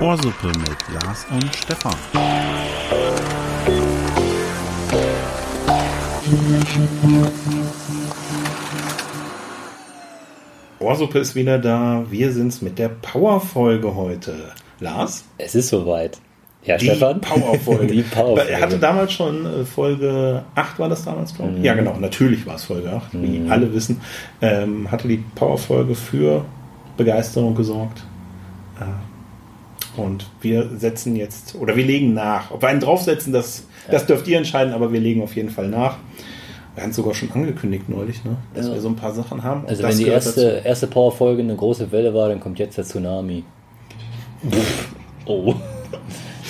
Ohrsuppe mit Lars und Stefan. Ohrsuppe ist wieder da. Wir sind's mit der Power-Folge heute. Lars? Es ist soweit. Ja, die Stefan? Power-Folge. Die Power-Folge. Er hatte damals schon äh, Folge 8, war das damals, glaube ich? Mhm. Ja, genau. Natürlich war es Folge 8, mhm. wie alle wissen. Ähm, hatte die Power-Folge für Begeisterung gesorgt. Äh, und wir setzen jetzt, oder wir legen nach. Ob wir einen draufsetzen, das, ja. das dürft ihr entscheiden, aber wir legen auf jeden Fall nach. Wir haben es sogar schon angekündigt neulich, ne? dass ja. wir so ein paar Sachen haben. Also wenn die erste, erste Power-Folge eine große Welle war, dann kommt jetzt der Tsunami. oh.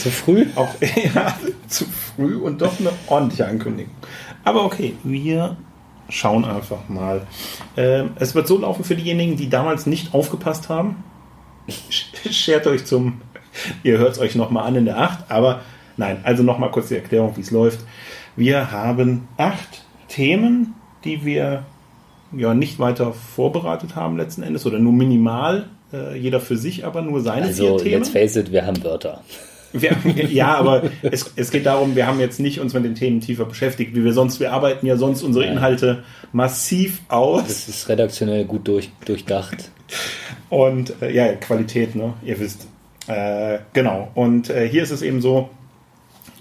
Zu früh? Auch ja, zu früh und doch eine ordentliche Ankündigung. Aber okay, wir schauen einfach mal. Ähm, es wird so laufen für diejenigen, die damals nicht aufgepasst haben. Schert euch zum, ihr hört es euch nochmal an in der 8, aber nein, also nochmal kurz die Erklärung, wie es läuft. Wir haben acht Themen, die wir ja nicht weiter vorbereitet haben letzten Endes oder nur minimal, äh, jeder für sich, aber nur seine also, vier Themen. Also, let's face it, wir haben Wörter. Wir, ja, aber es, es geht darum, wir haben jetzt nicht uns mit den Themen tiefer beschäftigt, wie wir sonst, wir arbeiten ja sonst unsere Inhalte massiv aus. Das ist redaktionell gut durch, durchdacht. Und äh, ja, Qualität, ne? Ihr wisst. Äh, genau. Und äh, hier ist es eben so,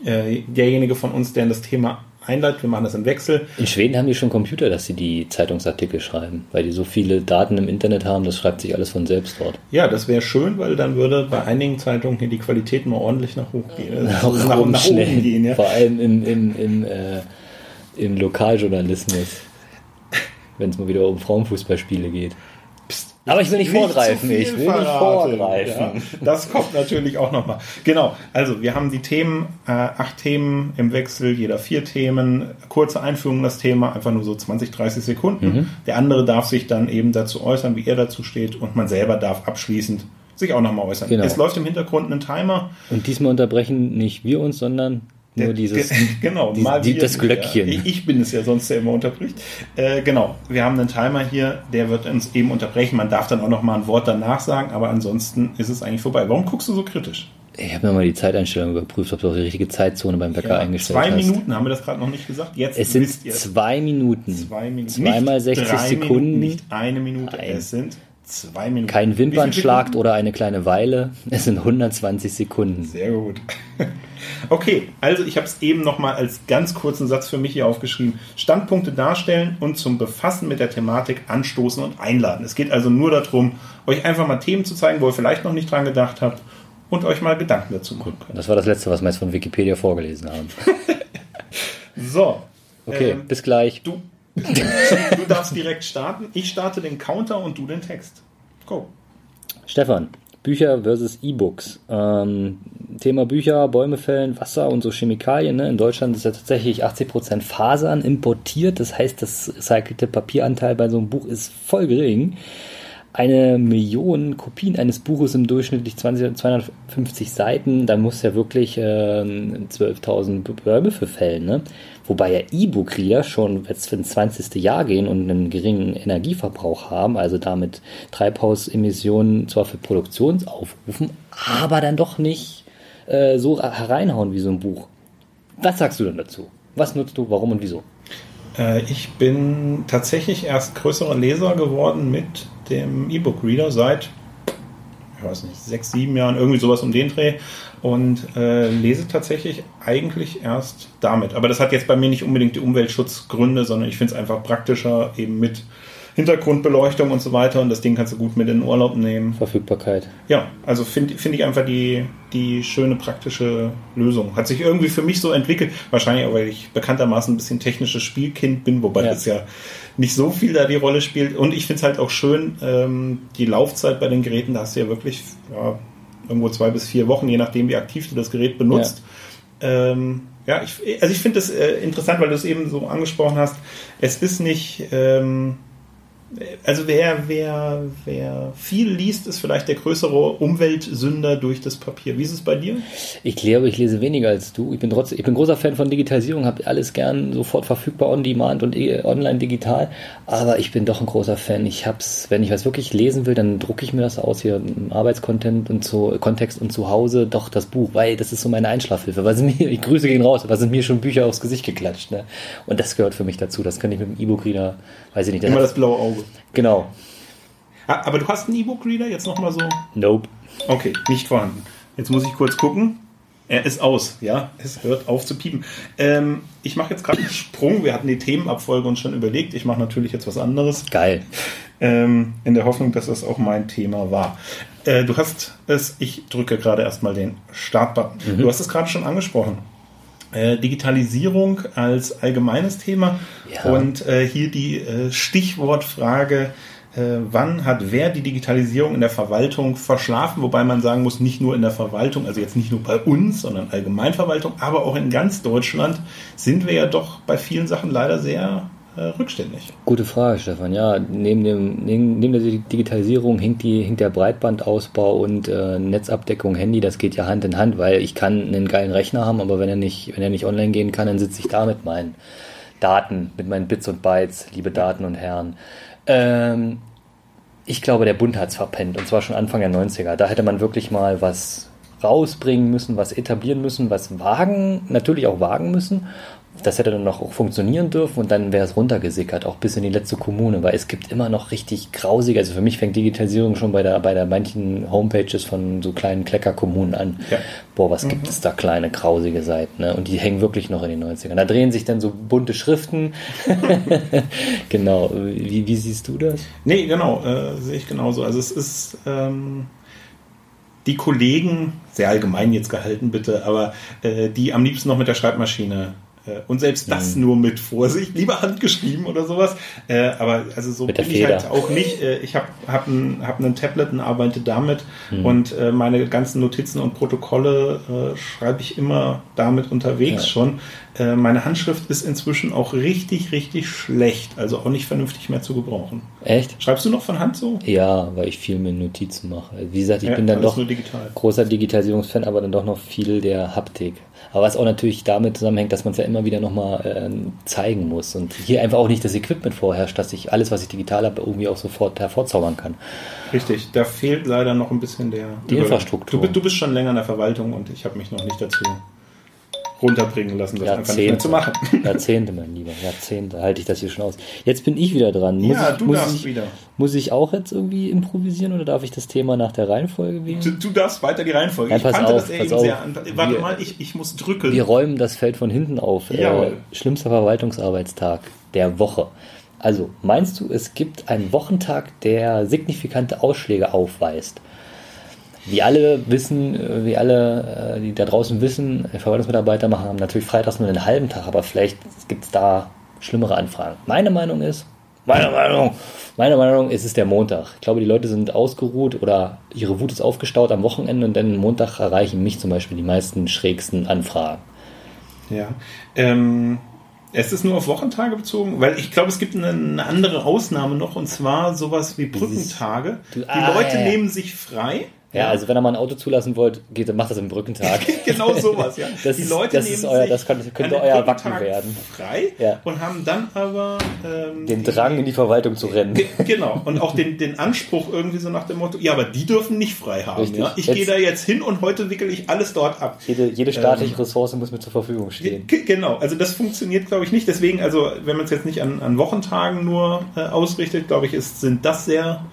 äh, derjenige von uns, der in das Thema einleitet. Wir machen das im Wechsel. In Schweden haben die schon Computer, dass sie die Zeitungsartikel schreiben, weil die so viele Daten im Internet haben, das schreibt sich alles von selbst dort. Ja, das wäre schön, weil dann würde bei einigen Zeitungen hier die Qualität mal ordentlich nach hoch gehen. Nach, also nach, nach oben gehen. Ja. Vor allem im, im, im, äh, im Lokaljournalismus, wenn es mal wieder um Frauenfußballspiele geht. Aber ich will nicht, nicht vorgreifen. Ich will verraten. nicht vorgreifen. Ja, das kommt natürlich auch nochmal. Genau. Also wir haben die Themen, äh, acht Themen im Wechsel, jeder vier Themen. Kurze Einführung in das Thema, einfach nur so 20, 30 Sekunden. Mhm. Der andere darf sich dann eben dazu äußern, wie er dazu steht. Und man selber darf abschließend sich auch nochmal äußern. Genau. Es läuft im Hintergrund ein Timer. Und diesmal unterbrechen nicht wir uns, sondern nur dieses, genau, die, mal die, das Glöckchen. Ja, ich bin es ja sonst, der immer unterbricht. Äh, genau, wir haben einen Timer hier, der wird uns eben unterbrechen. Man darf dann auch noch mal ein Wort danach sagen, aber ansonsten ist es eigentlich vorbei. Warum guckst du so kritisch? Ich habe mir mal die Zeiteinstellung überprüft, ob du auch die richtige Zeitzone beim Bäcker ja, eingestellt zwei hast. Zwei Minuten haben wir das gerade noch nicht gesagt. Jetzt es sind zwei Minuten. Zwei Minuten. Zweimal 60 Sekunden. Minuten, nicht eine Minute. Ein. Es sind zwei Minuten. Kein Wimpernschlag oder eine kleine Weile. Es sind 120 Sekunden. Sehr gut. Okay, also ich habe es eben nochmal als ganz kurzen Satz für mich hier aufgeschrieben. Standpunkte darstellen und zum Befassen mit der Thematik anstoßen und einladen. Es geht also nur darum, euch einfach mal Themen zu zeigen, wo ihr vielleicht noch nicht dran gedacht habt und euch mal Gedanken dazu machen könnt. Das war das Letzte, was wir jetzt von Wikipedia vorgelesen haben. so. Okay, ähm, bis gleich. Du, du darfst direkt starten. Ich starte den Counter und du den Text. Go. Stefan, Bücher versus E-Books. Ähm, Thema Bücher, Bäume fällen, Wasser und so Chemikalien. Ne? In Deutschland ist ja tatsächlich 80% Fasern importiert. Das heißt, das recycelte Papieranteil bei so einem Buch ist voll gering. Eine Million Kopien eines Buches im durchschnittlich 20, 250 Seiten, da muss ja wirklich äh, 12.000 Bäume für fällen. Ne? Wobei ja E-Book-Reader schon jetzt für ins 20. Jahr gehen und einen geringen Energieverbrauch haben, also damit Treibhausemissionen zwar für Produktion aufrufen, aber dann doch nicht äh, so hereinhauen wie so ein Buch. Was sagst du denn dazu? Was nutzt du, warum und wieso? Äh, ich bin tatsächlich erst größerer Leser geworden mit dem E-Book-Reader seit, ich weiß nicht, sechs, sieben Jahren, irgendwie sowas um den Dreh und äh, lese tatsächlich eigentlich erst damit. Aber das hat jetzt bei mir nicht unbedingt die Umweltschutzgründe, sondern ich finde es einfach praktischer, eben mit Hintergrundbeleuchtung und so weiter und das Ding kannst du gut mit in den Urlaub nehmen. Verfügbarkeit. Ja, also finde find ich einfach die, die schöne praktische Lösung. Hat sich irgendwie für mich so entwickelt, wahrscheinlich auch, weil ich bekanntermaßen ein bisschen technisches Spielkind bin, wobei ja. das ja nicht so viel da die Rolle spielt. Und ich finde es halt auch schön, ähm, die Laufzeit bei den Geräten, da hast du ja wirklich ja, irgendwo zwei bis vier Wochen, je nachdem, wie aktiv du das Gerät benutzt. Ja, ähm, ja ich, also ich finde das äh, interessant, weil du es eben so angesprochen hast. Es ist nicht, ähm, also wer, wer, wer viel liest, ist vielleicht der größere Umweltsünder durch das Papier. Wie ist es bei dir? Ich glaube, ich lese weniger als du. Ich bin trotzdem, ich bin großer Fan von Digitalisierung, habe alles gern sofort verfügbar on demand und eh, online digital. Aber ich bin doch ein großer Fan. Ich hab's, wenn ich was wirklich lesen will, dann drucke ich mir das aus hier im Arbeitskontent und zu Kontext und zu Hause doch das Buch, weil das ist so meine Einschlafhilfe. Was mir, ich grüße gehen raus, was sind mir schon Bücher aufs Gesicht geklatscht. Ne? Und das gehört für mich dazu. Das kann ich mit dem E-Book-Reader, weiß ich nicht. Immer das blaue Auge. Genau. Aber du hast einen E-Book-Reader jetzt nochmal so? Nope. Okay, nicht vorhanden. Jetzt muss ich kurz gucken. Er ist aus, ja. Es hört auf zu piepen. Ähm, ich mache jetzt gerade einen Sprung. Wir hatten die Themenabfolge uns schon überlegt. Ich mache natürlich jetzt was anderes. Geil. Ähm, in der Hoffnung, dass das auch mein Thema war. Äh, du hast es, ich drücke gerade erstmal den Startbutton. Mhm. Du hast es gerade schon angesprochen. Äh, Digitalisierung als allgemeines Thema ja. und äh, hier die äh, Stichwortfrage, äh, wann hat wer die Digitalisierung in der Verwaltung verschlafen, wobei man sagen muss, nicht nur in der Verwaltung, also jetzt nicht nur bei uns, sondern Allgemeinverwaltung, aber auch in ganz Deutschland sind wir ja doch bei vielen Sachen leider sehr rückständig. Gute Frage, Stefan. Ja, neben, dem, neben der Digitalisierung hinkt, die, hinkt der Breitbandausbau und äh, Netzabdeckung Handy, das geht ja Hand in Hand, weil ich kann einen geilen Rechner haben, aber wenn er nicht, wenn er nicht online gehen kann, dann sitze ich da mit meinen Daten, mit meinen Bits und Bytes, liebe Daten und Herren. Ähm, ich glaube, der Bund hat es verpennt, und zwar schon Anfang der 90er. Da hätte man wirklich mal was rausbringen müssen, was etablieren müssen, was wagen, natürlich auch wagen müssen das hätte dann noch auch funktionieren dürfen und dann wäre es runtergesickert, auch bis in die letzte Kommune, weil es gibt immer noch richtig grausige, also für mich fängt Digitalisierung schon bei der, bei der manchen Homepages von so kleinen Kleckerkommunen an. Ja. Boah, was mhm. gibt es da kleine, grausige Seiten, ne? Und die hängen wirklich noch in den 90ern. Da drehen sich dann so bunte Schriften. genau. Wie, wie siehst du das? Nee, genau, äh, sehe ich genauso. Also es ist, ähm die Kollegen, sehr allgemein jetzt gehalten bitte, aber äh, die am liebsten noch mit der Schreibmaschine und selbst das mhm. nur mit Vorsicht, lieber handgeschrieben oder sowas. Äh, aber also so mit bin ich halt auch nicht. Äh, ich habe hab ein, hab einen Tablet und arbeite damit mhm. und äh, meine ganzen Notizen und Protokolle äh, schreibe ich immer damit unterwegs ja. schon. Äh, meine Handschrift ist inzwischen auch richtig, richtig schlecht, also auch nicht vernünftig mehr zu gebrauchen. Echt? Schreibst du noch von Hand so? Ja, weil ich viel mehr Notizen mache. Wie gesagt, ich ja, bin dann doch digital. großer Digitalisierungsfan, aber dann doch noch viel der Haptik. Aber was auch natürlich damit zusammenhängt, dass man es ja immer wieder nochmal äh, zeigen muss und hier einfach auch nicht das Equipment vorherrscht, dass ich alles, was ich digital habe, irgendwie auch sofort hervorzaubern kann. Richtig, da fehlt leider noch ein bisschen der die Infrastruktur. Du, du, bist schon länger in der Verwaltung und ich habe mich noch nicht dazu runterbringen lassen, das Jahrzehnte, einfach nicht mehr zu machen. Jahrzehnte, mein Lieber, Jahrzehnte halte ich das hier schon aus. Jetzt bin ich wieder dran. Muss ja, ich, du muss darfst ich, wieder. Muss ich auch jetzt irgendwie improvisieren oder darf ich das Thema nach der Reihenfolge wählen? Du, du darfst weiter die Reihenfolge. Ja, ich kannte auf, das eben sehr an. Warte wir, mal, ich, ich muss drücken. Wir räumen das Feld von hinten auf. Äh, schlimmster Verwaltungsarbeitstag der Woche. Also, meinst du, es gibt einen Wochentag, der signifikante Ausschläge aufweist? Wie alle wissen, äh, wie alle, äh, die da draußen wissen, Verwaltungsmitarbeiter machen natürlich freitags nur einen halben Tag, aber vielleicht gibt es da schlimmere Anfragen. Meine Meinung ist, meine Meinung, meine Meinung ist es der Montag. Ich glaube, die Leute sind ausgeruht oder ihre Wut ist aufgestaut am Wochenende und dann Montag erreichen mich zum Beispiel die meisten schrägsten Anfragen. Ja, ähm, es ist nur auf Wochentage bezogen, weil ich glaube, es gibt eine, eine andere Ausnahme noch und zwar sowas wie Brückentage. Die ah, Leute ja. nehmen sich frei ja, also wenn er mal ein Auto zulassen wollt, geht, dann macht das im Brückentag. genau sowas, ja. Das die Leute das nehmen ist euer, das könnte, könnte euer Wacken werden. frei ja. und haben dann aber ähm, den Drang in die Verwaltung zu rennen. Genau und auch den, den Anspruch irgendwie so nach dem Motto, ja, aber die dürfen nicht frei haben. Ja? Ich gehe da jetzt hin und heute wickel ich alles dort ab. Jede, jede staatliche ähm, Ressource muss mir zur Verfügung stehen. Genau, also das funktioniert, glaube ich, nicht. Deswegen, also wenn man es jetzt nicht an, an Wochentagen nur äh, ausrichtet, glaube ich, ist, sind das sehr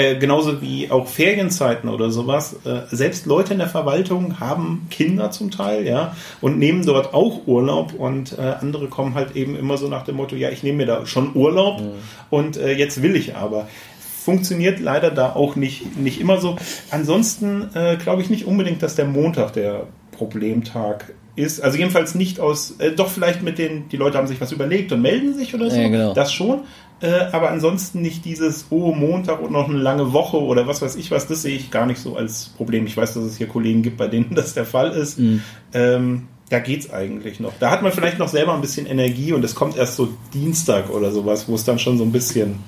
äh, genauso wie auch Ferienzeiten oder sowas. Äh, selbst Leute in der Verwaltung haben Kinder zum Teil, ja, und nehmen dort auch Urlaub und äh, andere kommen halt eben immer so nach dem Motto, ja, ich nehme mir da schon Urlaub mhm. und äh, jetzt will ich aber funktioniert leider da auch nicht, nicht immer so. Ansonsten äh, glaube ich nicht unbedingt, dass der Montag der Problemtag ist. Also jedenfalls nicht aus, äh, doch vielleicht mit den, die Leute haben sich was überlegt und melden sich oder so. Ja, genau. Das schon. Äh, aber ansonsten nicht dieses, oh, Montag und noch eine lange Woche oder was weiß ich was, das sehe ich gar nicht so als Problem. Ich weiß, dass es hier Kollegen gibt, bei denen das der Fall ist. Mhm. Ähm, da geht's eigentlich noch. Da hat man vielleicht noch selber ein bisschen Energie und es kommt erst so Dienstag oder sowas, wo es dann schon so ein bisschen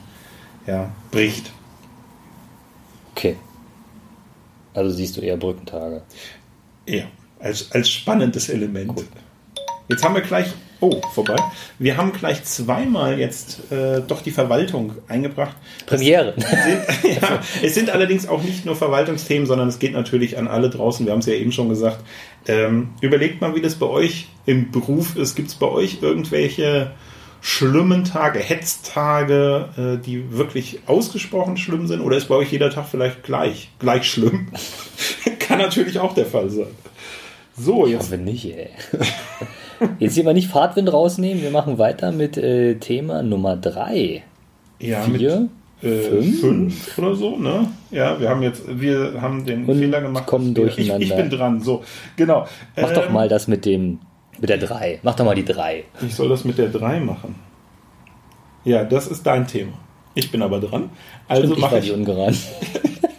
ja, bricht. Okay. Also siehst du eher Brückentage. Ja, als, als spannendes Element. Gut. Jetzt haben wir gleich, oh, vorbei. Wir haben gleich zweimal jetzt äh, doch die Verwaltung eingebracht. Premiere. Sind, ja, es sind allerdings auch nicht nur Verwaltungsthemen, sondern es geht natürlich an alle draußen. Wir haben es ja eben schon gesagt. Ähm, überlegt mal, wie das bei euch im Beruf ist. Gibt es bei euch irgendwelche schlimmen Tage, Hetztage, äh, die wirklich ausgesprochen schlimm sind? Oder ist bei euch jeder Tag vielleicht gleich, gleich schlimm? Kann natürlich auch der Fall sein. So, jetzt. Ich hoffe nicht, ey. Jetzt hier mal nicht Fahrtwind rausnehmen. Wir machen weiter mit äh, Thema Nummer 3. Ja, Vier, mit äh, fünf? fünf? oder so, ne? Ja, wir haben jetzt, wir haben den Und Fehler gemacht. Kommen durcheinander. Ich, ich, bin dran, so, genau. Mach ähm, doch mal das mit dem, mit der 3. Mach doch mal die 3. Ich soll das mit der 3 machen. Ja, das ist dein Thema. Ich bin aber dran. Also Stimmt, mache ich. Die Ungeran.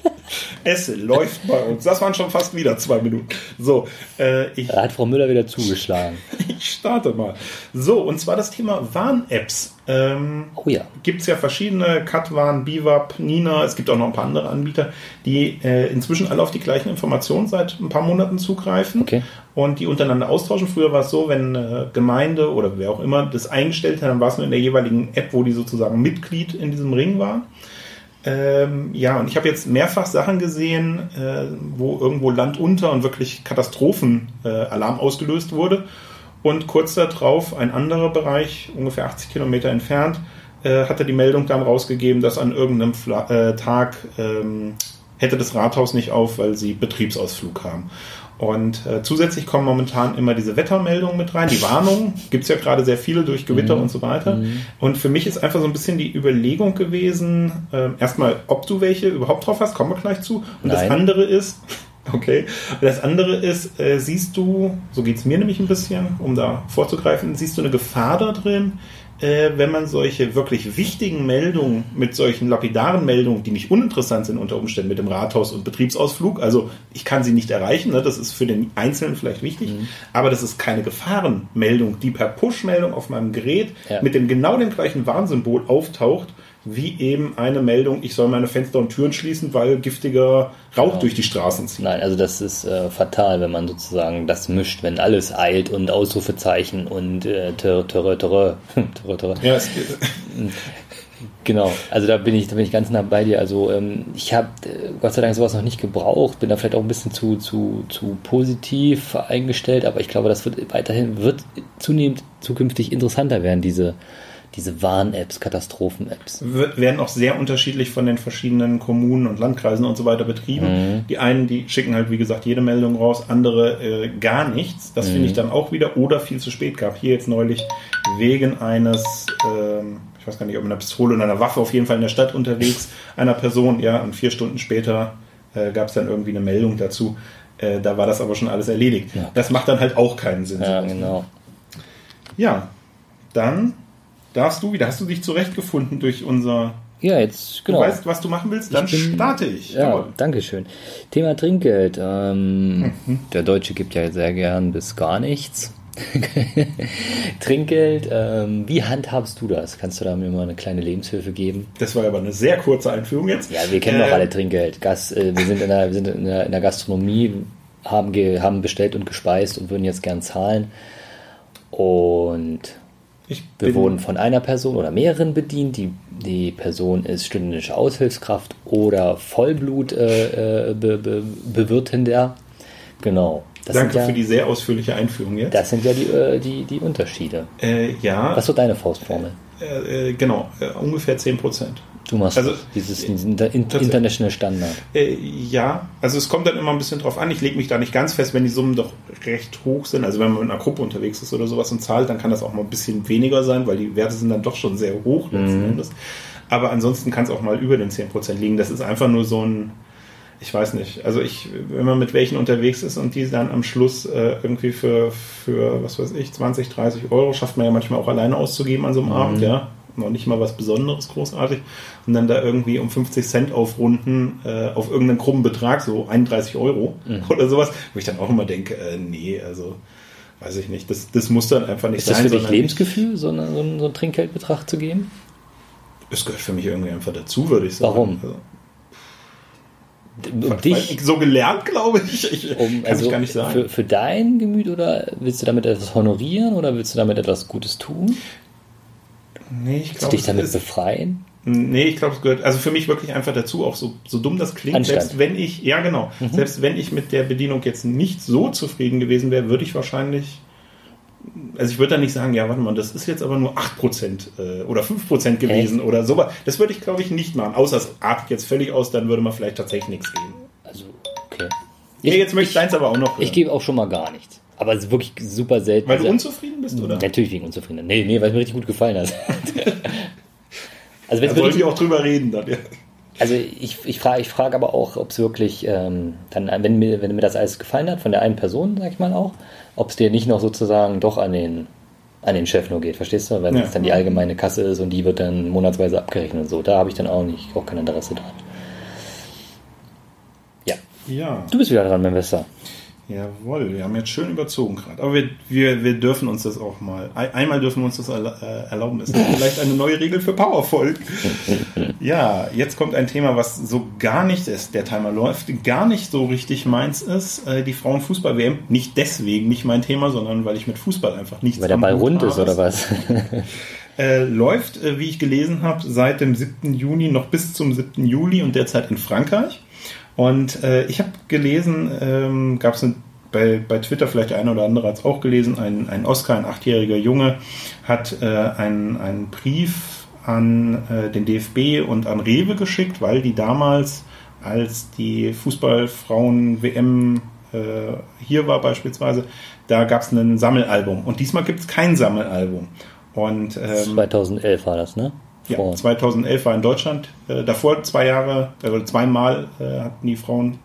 Es läuft bei uns. Das waren schon fast wieder zwei Minuten. So, äh, ich, da hat Frau Müller wieder zugeschlagen. ich starte mal. So, und zwar das Thema Warn-Apps. Ähm, oh ja. Gibt es ja verschiedene, Katwarn, Bivap, Nina, es gibt auch noch ein paar andere Anbieter, die äh, inzwischen alle auf die gleichen Informationen seit ein paar Monaten zugreifen okay. und die untereinander austauschen. Früher war es so, wenn äh, Gemeinde oder wer auch immer das eingestellt hat, dann war es nur in der jeweiligen App, wo die sozusagen Mitglied in diesem Ring war. Ähm, ja, und ich habe jetzt mehrfach Sachen gesehen, äh, wo irgendwo Land unter und wirklich Katastrophenalarm äh, ausgelöst wurde. Und kurz darauf ein anderer Bereich, ungefähr 80 Kilometer entfernt, äh, hatte die Meldung dann rausgegeben, dass an irgendeinem Fla äh, Tag ähm, hätte das Rathaus nicht auf, weil sie Betriebsausflug haben. Und äh, zusätzlich kommen momentan immer diese Wettermeldungen mit rein, die Warnungen, gibt es ja gerade sehr viele durch Gewitter mhm. und so weiter. Mhm. Und für mich ist einfach so ein bisschen die Überlegung gewesen, äh, erstmal, ob du welche überhaupt drauf hast, kommen wir gleich zu. Und Nein. das andere ist, okay, das andere ist, äh, siehst du, so geht es mir nämlich ein bisschen, um da vorzugreifen, siehst du eine Gefahr da drin, äh, wenn man solche wirklich wichtigen Meldungen mit solchen lapidaren Meldungen, die nicht uninteressant sind unter Umständen mit dem Rathaus und Betriebsausflug, also ich kann sie nicht erreichen, ne, das ist für den Einzelnen vielleicht wichtig, mhm. aber das ist keine Gefahrenmeldung, die per Push-Meldung auf meinem Gerät ja. mit dem genau dem gleichen Warnsymbol auftaucht wie eben eine Meldung, ich soll meine Fenster und Türen schließen, weil giftiger Rauch genau. durch die Straßen zieht. Nein, also das ist äh, fatal, wenn man sozusagen das mischt, wenn alles eilt und Ausrufezeichen und äh, törre, törre, törre, törre, Ja, es geht. Genau, also da bin ich, da bin ich ganz nah bei dir. Also ähm, ich habe äh, Gott sei Dank sowas noch nicht gebraucht, bin da vielleicht auch ein bisschen zu, zu, zu positiv eingestellt, aber ich glaube, das wird weiterhin, wird zunehmend zukünftig interessanter werden, diese diese Warn-Apps, Katastrophen-Apps. Werden auch sehr unterschiedlich von den verschiedenen Kommunen und Landkreisen und so weiter betrieben. Mhm. Die einen, die schicken halt, wie gesagt, jede Meldung raus, andere äh, gar nichts. Das mhm. finde ich dann auch wieder oder viel zu spät gab. Hier jetzt neulich wegen eines, ähm, ich weiß gar nicht, ob mit einer Pistole oder einer Waffe, auf jeden Fall in der Stadt unterwegs, einer Person, ja, und vier Stunden später äh, gab es dann irgendwie eine Meldung dazu. Äh, da war das aber schon alles erledigt. Ja. Das macht dann halt auch keinen Sinn. Ja, genau. Ja, dann darfst du wieder. Hast du dich zurechtgefunden durch unser. Ja, jetzt, genau. Du weißt, was du machen willst? Dann ich bin, starte ich. Ja, Jawohl. danke schön. Thema Trinkgeld. Ähm, mhm. Der Deutsche gibt ja sehr gern bis gar nichts. Trinkgeld, ähm, wie handhabst du das? Kannst du da mir mal eine kleine Lebenshilfe geben? Das war aber eine sehr kurze Einführung jetzt. Ja, wir kennen äh, doch alle Trinkgeld. Gas, äh, wir sind, in der, wir sind in, der, in der Gastronomie, haben, haben bestellt und gespeist und würden jetzt gern zahlen. Und wir wurden von einer Person oder mehreren bedient. Die, die Person ist stündische Aushilfskraft oder Vollblut-Bewirtender. Äh, äh, genau. Das Danke ja, für die sehr ausführliche Einführung jetzt. Das sind ja die, äh, die, die Unterschiede. Äh, ja. Was ist deine Faustformel? Äh, äh, genau, ungefähr 10 Prozent. Du machst also, dieses International Standard. Äh, ja, also es kommt dann immer ein bisschen drauf an. Ich lege mich da nicht ganz fest, wenn die Summen doch recht hoch sind. Also wenn man mit einer Gruppe unterwegs ist oder sowas und zahlt, dann kann das auch mal ein bisschen weniger sein, weil die Werte sind dann doch schon sehr hoch letzten mhm. Endes. Aber ansonsten kann es auch mal über den 10% liegen. Das ist einfach nur so ein, ich weiß nicht. Also ich, wenn man mit welchen unterwegs ist und die dann am Schluss äh, irgendwie für, für, was weiß ich, 20, 30 Euro schafft man ja manchmal auch alleine auszugeben an so einem mhm. Abend, ja noch nicht mal was Besonderes großartig und dann da irgendwie um 50 Cent aufrunden äh, auf irgendeinen krummen Betrag, so 31 Euro mhm. oder sowas, wo ich dann auch immer denke, äh, nee, also weiß ich nicht, das, das muss dann einfach nicht sein. Ist das für dich Lebensgefühl, so, eine, so, einen, so einen Trinkgeldbetrag zu geben? Es gehört für mich irgendwie einfach dazu, würde ich sagen. Warum? Also, Um dich, ich so gelernt, glaube ich. ich um, kann also ich gar nicht sagen. für, für dein Gemüt oder willst du damit etwas honorieren oder willst du damit etwas Gutes tun? Nee, ich glaube, dich damit es, befreien? nee, ich glaube, es gehört also für mich wirklich einfach dazu, auch so, so dumm das klingt, Anstand. selbst wenn ich, ja genau, selbst wenn ich mit der Bedienung jetzt nicht so zufrieden gewesen wäre, würde ich wahrscheinlich, also ich würde dann nicht sagen, ja, warte mal, das ist jetzt aber nur 8% äh, oder 5% gewesen oder so. Das würde ich, glaube ich, nicht machen. Außer es artet jetzt völlig aus, dann würde man vielleicht tatsächlich nichts geben. Also, okay. Nee, jetzt möchte ich deins aber auch noch hören. Ich gebe auch schon mal gar nichts. Aber es ist wirklich super selten. Weil du Sehr- unzufrieden bist, oder? Natürlich wegen Unzufriedenheit. Nee, nee, weil es mir richtig gut gefallen hat. also, wenn Da wirklich, wir auch drüber reden dann, ja. also ich, ich frage ich frag aber auch, ob es wirklich, ähm, dann, wenn, mir, wenn mir das alles gefallen hat, von der einen Person, sag ich mal auch, ob es dir nicht noch sozusagen doch an den, an den Chef nur geht, verstehst du? Wenn Ja. es dann die allgemeine Kasse ist und die wird dann monatsweise abgerechnet und so. Da habe ich dann auch nicht, auch kein Interesse dran. Ja, Ja, du bist wieder dran, mein Bester. Jawohl. Wir haben jetzt schön überzogen gerade. Aber wir, wir, wir dürfen uns das auch mal. ein- Einmal dürfen wir uns das äh, erlauben. Es ist vielleicht eine neue Regel für Powerfolg. Ja, jetzt kommt ein Thema, was so gar nicht ist. Der Timer läuft, gar nicht so richtig meins ist. Äh, Die Frauenfußball-WM. Nicht deswegen nicht mein Thema, sondern weil ich mit Fußball einfach nichts Weil der Ball rund habe. ist oder was? Äh, läuft, äh, wie ich gelesen habe, seit dem 7. Juni noch bis zum 7. Juli und derzeit in Frankreich. Und äh, ich habe gelesen, ähm, gab es bei, bei Twitter, vielleicht eine oder andere hat es auch gelesen, ein, ein Oscar, ein achtjähriger Junge, hat äh, einen, einen Brief an äh, den DFB und an Rewe geschickt, weil die damals, als die Fußballfrauen-WM äh, hier war beispielsweise, da gab es ein Sammelalbum. Und diesmal gibt es kein Sammelalbum. Und ähm, 2011 war das, ne? Ja, Vor- 2011 war in Deutschland. Äh, davor zwei Jahre, äh, oder zweimal äh, hatten die Frauen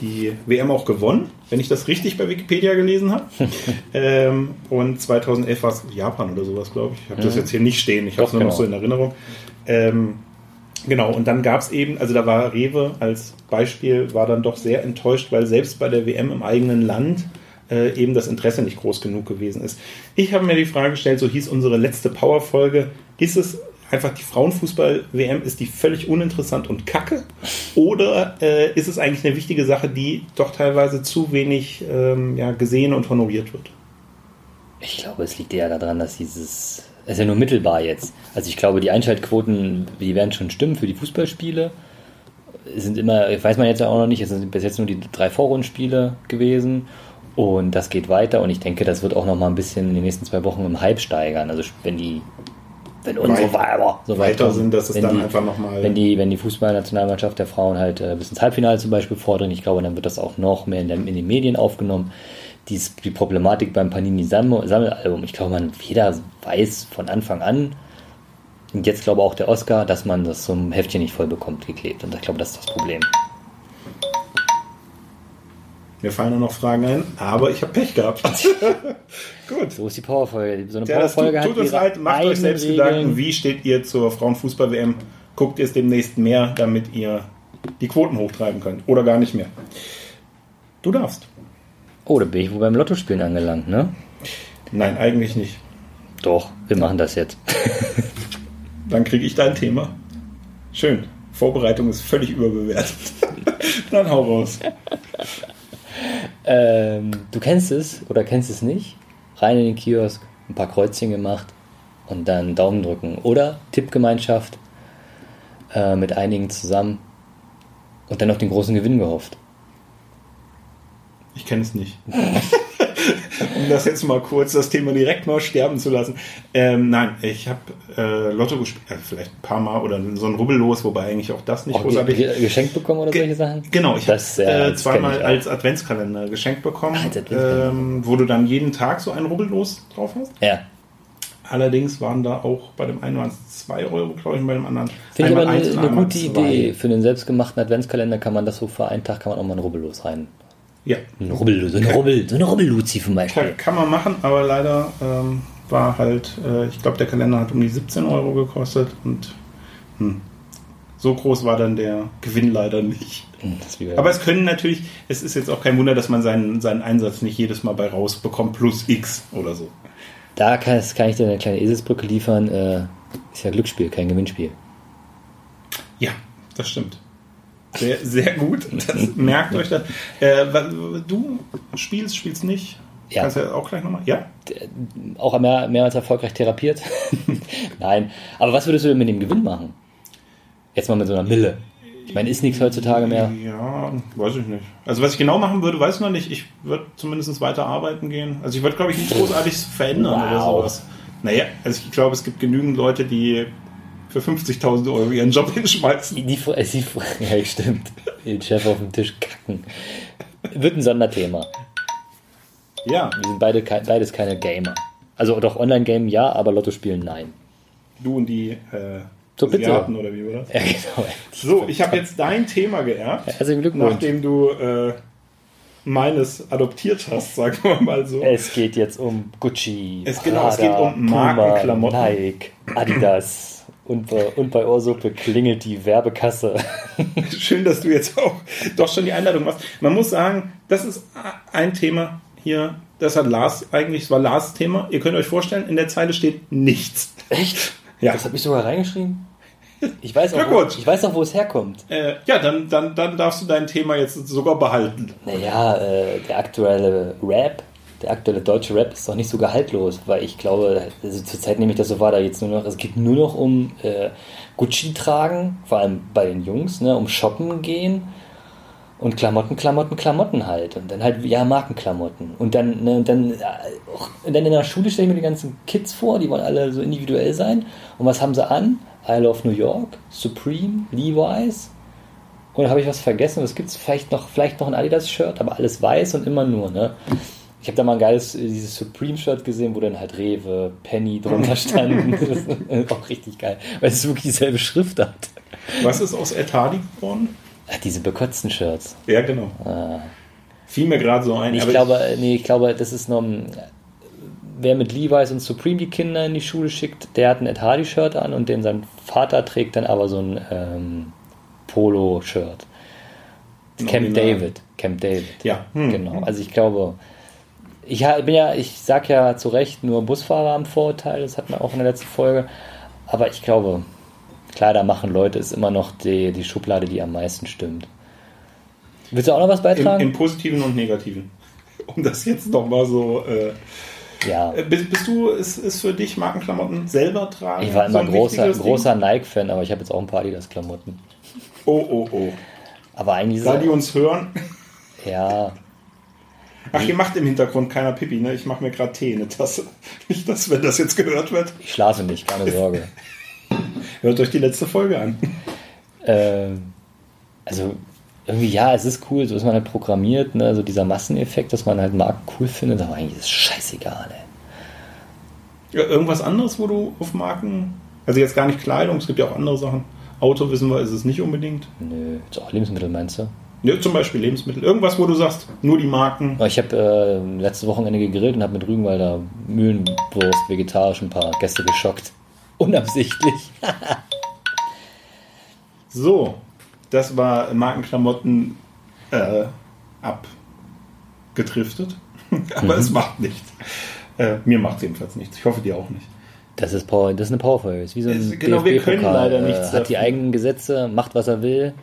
die WM auch gewonnen, wenn ich das richtig bei Wikipedia gelesen habe. ähm, und 2011 war es Japan oder sowas, glaube ich. Ich habe das jetzt hier nicht stehen. Ich habe es nur noch genau. so in Erinnerung. Ähm, genau, und dann gab es eben, also da war Rewe als Beispiel, war dann doch sehr enttäuscht, weil selbst bei der WM im eigenen Land äh, eben das Interesse nicht groß genug gewesen ist. Ich habe mir die Frage gestellt, so hieß unsere letzte Power-Folge, ist es einfach die Frauenfußball-WM, ist die völlig uninteressant und kacke? Oder äh, ist es eigentlich eine wichtige Sache, die doch teilweise zu wenig ähm, ja, gesehen und honoriert wird? Ich glaube, es liegt eher daran, dass dieses. Es ist ja nur mittelbar jetzt. Also ich glaube, die Einschaltquoten, die werden schon stimmen für die Fußballspiele. Es sind immer, weiß man jetzt ja auch noch nicht, es sind bis jetzt nur die drei Vorrundenspiele gewesen. Und das geht weiter und ich denke, das wird auch noch mal ein bisschen in den nächsten zwei Wochen im Hype steigern. Also wenn die, wenn unsere Weiber so weit weiter kommen, sind, dass es dann die, einfach nochmal- Wenn die, wenn die Fußballnationalmannschaft der Frauen halt äh, bis ins Halbfinale zum Beispiel vordringen, ich glaube, dann wird das auch noch mehr in, der, in den Medien aufgenommen. Dies, die Problematik beim Panini Sammel- Sammelalbum, ich glaube, man jeder weiß von Anfang an, und jetzt glaube auch der Oscar, dass man das zum Heftchen nicht voll bekommt, geklebt. Und ich glaube, das ist das Problem. Mir fallen nur noch Fragen ein, aber ich habe Pech gehabt. Gut. So ist die Powerfolge. So eine Ja, das tut, Powerfolge tut uns leid, macht euch selbst Regeln. Gedanken, wie steht ihr zur Frauenfußball-WM? Guckt ihr es demnächst mehr, damit ihr die Quoten hochtreiben könnt oder gar nicht mehr. Du darfst. Oh, da bin ich wohl beim Lottospielen angelangt, ne? Nein, eigentlich nicht. Doch, wir machen das jetzt. Dann kriege ich dein Thema. Schön. Vorbereitung ist völlig überbewertet. Dann hau raus. Ähm, du kennst es oder kennst es nicht? Rein in den Kiosk, ein paar Kreuzchen gemacht und dann Daumen drücken. Oder Tippgemeinschaft äh, mit einigen zusammen und dann auf den großen Gewinn gehofft. Ich kenne es nicht. um das jetzt mal kurz, das Thema direkt mal sterben zu lassen. Ähm, nein, ich habe äh, Lotto gespielt, äh, vielleicht ein paar Mal oder so ein Rubbellos, wobei eigentlich auch das nicht Auch großartig ge ge geschenkt bekommen oder solche Sachen? Genau, ich habe äh, zweimal als Adventskalender geschenkt bekommen, Als Adventskalender. ähm, wo du dann jeden Tag so ein Rubbellos drauf hast. Ja. Allerdings waren da auch bei dem einen waren es 2 Euro, glaube ich, und bei dem anderen Finde ich aber eine, eine gute zwei. Idee. Für einen selbstgemachten Adventskalender kann man das so für einen Tag kann man auch mal ein Rubbellos rein. Ja, Ein Rubbel, so eine Rubbel, so eine Rubbelluzi zum Beispiel. kann, kann man machen, aber leider ähm, war halt, äh, ich glaube, der Kalender hat um die 17 Euro gekostet und hm, so groß war dann der Gewinn leider nicht. Hm, Aber es können natürlich, es ist jetzt auch kein Wunder, dass man seinen, seinen Einsatz nicht jedes Mal bei rausbekommt, plus X oder so. Da kann, das kann ich dir eine kleine Eselsbrücke liefern. Äh, ist ja Glücksspiel, kein Gewinnspiel. Ja, das stimmt. Sehr, sehr gut. Das, merkt euch das. Äh, du spielst, spielst nicht. Ja. Kannst ja auch gleich nochmal. Ja? Auch mehr, mehrmals erfolgreich therapiert. Nein. Aber was würdest du denn mit dem Gewinn machen? Jetzt mal mit so einer Mille. Ich meine, ist nichts heutzutage mehr. Ja, weiß ich nicht. Also was ich genau machen würde, weiß ich noch nicht. Ich würde zumindest weiter arbeiten gehen. Also ich würde, glaube ich, nicht großartig verändern Wow. oder sowas. Naja, also ich glaube, es gibt genügend Leute, die für 50.000 Euro ihren Job hinschmeißen. Die, die, die, ja, stimmt. Den Chef auf den Tisch kacken. Wird ein Sonderthema. Ja, Wir sind beide beides keine Gamer. Also doch Online-Game ja, aber Lotto spielen nein. du und die äh, So, bitte. Asiaten oder wie, oder? Ja, genau. So, ich habe jetzt dein Thema geerbt, Herzlichen Glückwunsch. nachdem du äh, meines adoptiert hast, sagen wir mal so. Es geht jetzt um Gucci, Es- genau, es geht um Markenklamotten. Nike, Adidas und bei, und bei Ohrsuppe klingelt die Werbekasse. Schön, dass du jetzt auch doch schon die Einladung machst. Man muss sagen, das ist ein Thema hier. Das hat Lars eigentlich, es war Lars Thema. Ihr könnt euch vorstellen, in der Zeile steht nichts. Echt? Ja. Das habe ich sogar reingeschrieben. Ich weiß auch, wo, ich weiß auch, wo es herkommt. Äh, ja, dann, dann, dann darfst du dein Thema jetzt sogar behalten. Naja, äh, der aktuelle Rap, der aktuelle deutsche Rap ist doch nicht so gehaltlos, weil ich glaube, also zurzeit nehme ich das so wahr, da jetzt nur noch, es geht nur noch um äh, Gucci tragen, vor allem bei den Jungs, ne, um Shoppen gehen und Klamotten, Klamotten, Klamotten halt und dann halt ja Markenklamotten und dann ne, und dann äh, und dann in der Schule stelle ich mir die ganzen Kids vor, die wollen alle so individuell sein und was haben sie an? I Love New York, Supreme, Levi's und habe ich was vergessen? Was gibt es? Vielleicht noch, vielleicht noch ein Adidas-Shirt, aber alles weiß und immer nur, ne? Ich habe da mal ein geiles, äh, dieses Supreme-Shirt gesehen, wo dann halt Rewe, Penny drunter standen. das ist auch richtig geil, weil es wirklich dieselbe Schrift hat. Was ist aus Ed Hardy geworden? Ach, diese bekotzten Shirts. Ja, genau. Fiel mir gerade so ein. Ich aber glaube, äh, nee, ich glaube, das ist noch ein, wer mit Levi's und Supreme die Kinder in die Schule schickt, der hat ein Ed Hardy-Shirt an und den sein Vater trägt dann aber so ein ähm, Polo-Shirt. Camp. David. Camp David. Ja. Hm. Genau. Also ich glaube, ich bin ja, ich sag ja zu Recht, nur Busfahrer am Vorurteil, das hatten wir auch in der letzten Folge. Aber ich glaube, Kleider machen Leute ist immer noch die, die Schublade, die am meisten stimmt. Willst du auch noch was beitragen? Im Positiven und Negativen. Um das jetzt nochmal so. Äh, ja. äh, bist, bist du, ist, ist für dich Markenklamotten selber tragen? Ich war so immer ein großer, großer Nike-Fan, aber ich habe jetzt auch ein paar Adidas-Klamotten. Oh, oh, oh. Aber eigentlich Da die uns hören. ja, Ach, hier macht im Hintergrund keiner Pipi, ne? Ich mache mir gerade Tee in eine Tasse. Nicht, dass, wenn das jetzt gehört wird, ich schlafe nicht, keine Sorge. hört euch die letzte Folge an. Ähm, also irgendwie, ja, es ist cool, so ist man halt programmiert, ne? so dieser Masseneffekt, dass man halt Marken cool findet, aber eigentlich ist es scheißegal, ey. Ja, irgendwas anderes, wo du auf Marken. Also jetzt gar nicht Kleidung, es gibt ja auch andere Sachen. Auto wissen wir, ist es nicht unbedingt. Nö, ist auch Lebensmittel, meinst du? Ja, zum Beispiel Lebensmittel. Irgendwas, wo du sagst, nur die Marken. Ich habe äh, letztes Wochenende gegrillt und habe mit Rügenwalder Mühlenwurst vegetarisch ein paar Gäste geschockt. Unabsichtlich. So, das war Markenklamotten äh, abgedriftet. Aber es macht nichts. Äh, mir macht es jedenfalls nichts. Ich hoffe dir auch nicht. Das ist, Power, das ist eine Powerfolge. Ist wie so ein genau, wir können leider nichts äh, Hat die eigenen Gesetze, macht was er will.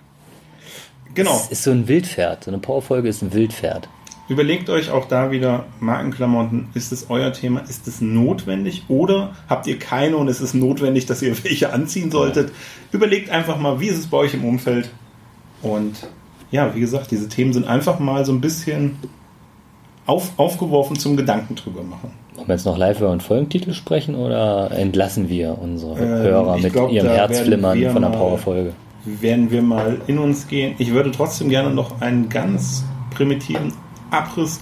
Genau. Es ist so ein Wildpferd. So eine Powerfolge ist ein Wildpferd. Überlegt euch auch da wieder Markenklamotten. Ist es euer Thema? Ist es notwendig? Oder habt ihr keine und es ist notwendig, dass ihr welche anziehen solltet? Überlegt einfach mal, wie ist es bei euch im Umfeld? Und ja, wie gesagt, diese Themen sind einfach mal so ein bisschen auf, aufgeworfen zum Gedanken drüber machen. Wollen wir jetzt noch live über einen Folgentitel sprechen oder entlassen wir unsere Ähm, Hörer mit glaub, ihrem Herzflimmern von der Powerfolge? Werden wir mal in uns gehen. Ich würde trotzdem gerne noch einen ganz primitiven Abriss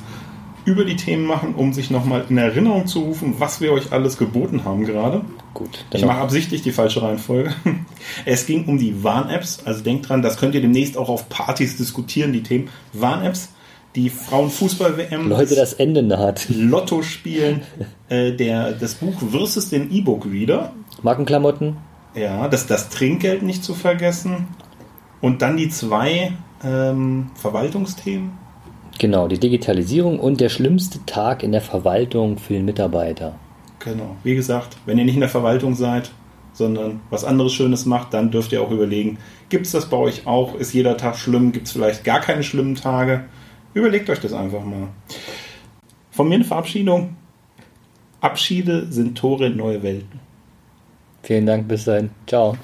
über die Themen machen, um sich nochmal in Erinnerung zu rufen, was wir euch alles geboten haben gerade. Gut, Ich dann mache absichtlich die falsche Reihenfolge. Es ging um die Warn-Apps. Also denkt dran, das könnt ihr demnächst auch auf Partys diskutieren, die Themen Warn-Apps, die Frauenfußball-WM, Leute, das Ende naht. Lotto spielen, äh, der, das Buch versus den E-Book-Reader. Markenklamotten? Ja, das, das Trinkgeld nicht zu vergessen. Und dann die zwei ähm, Verwaltungsthemen. Genau, die Digitalisierung und der schlimmste Tag in der Verwaltung für den Mitarbeiter. Genau. Wie gesagt, wenn ihr nicht in der Verwaltung seid, sondern was anderes Schönes macht, dann dürft ihr auch überlegen, gibt es das bei euch auch? Ist jeder Tag schlimm? Gibt es vielleicht gar keine schlimmen Tage? Überlegt euch das einfach mal. Von mir eine Verabschiedung. Abschiede sind Tore in neue Welten. Vielen Dank, bis dahin. Ciao.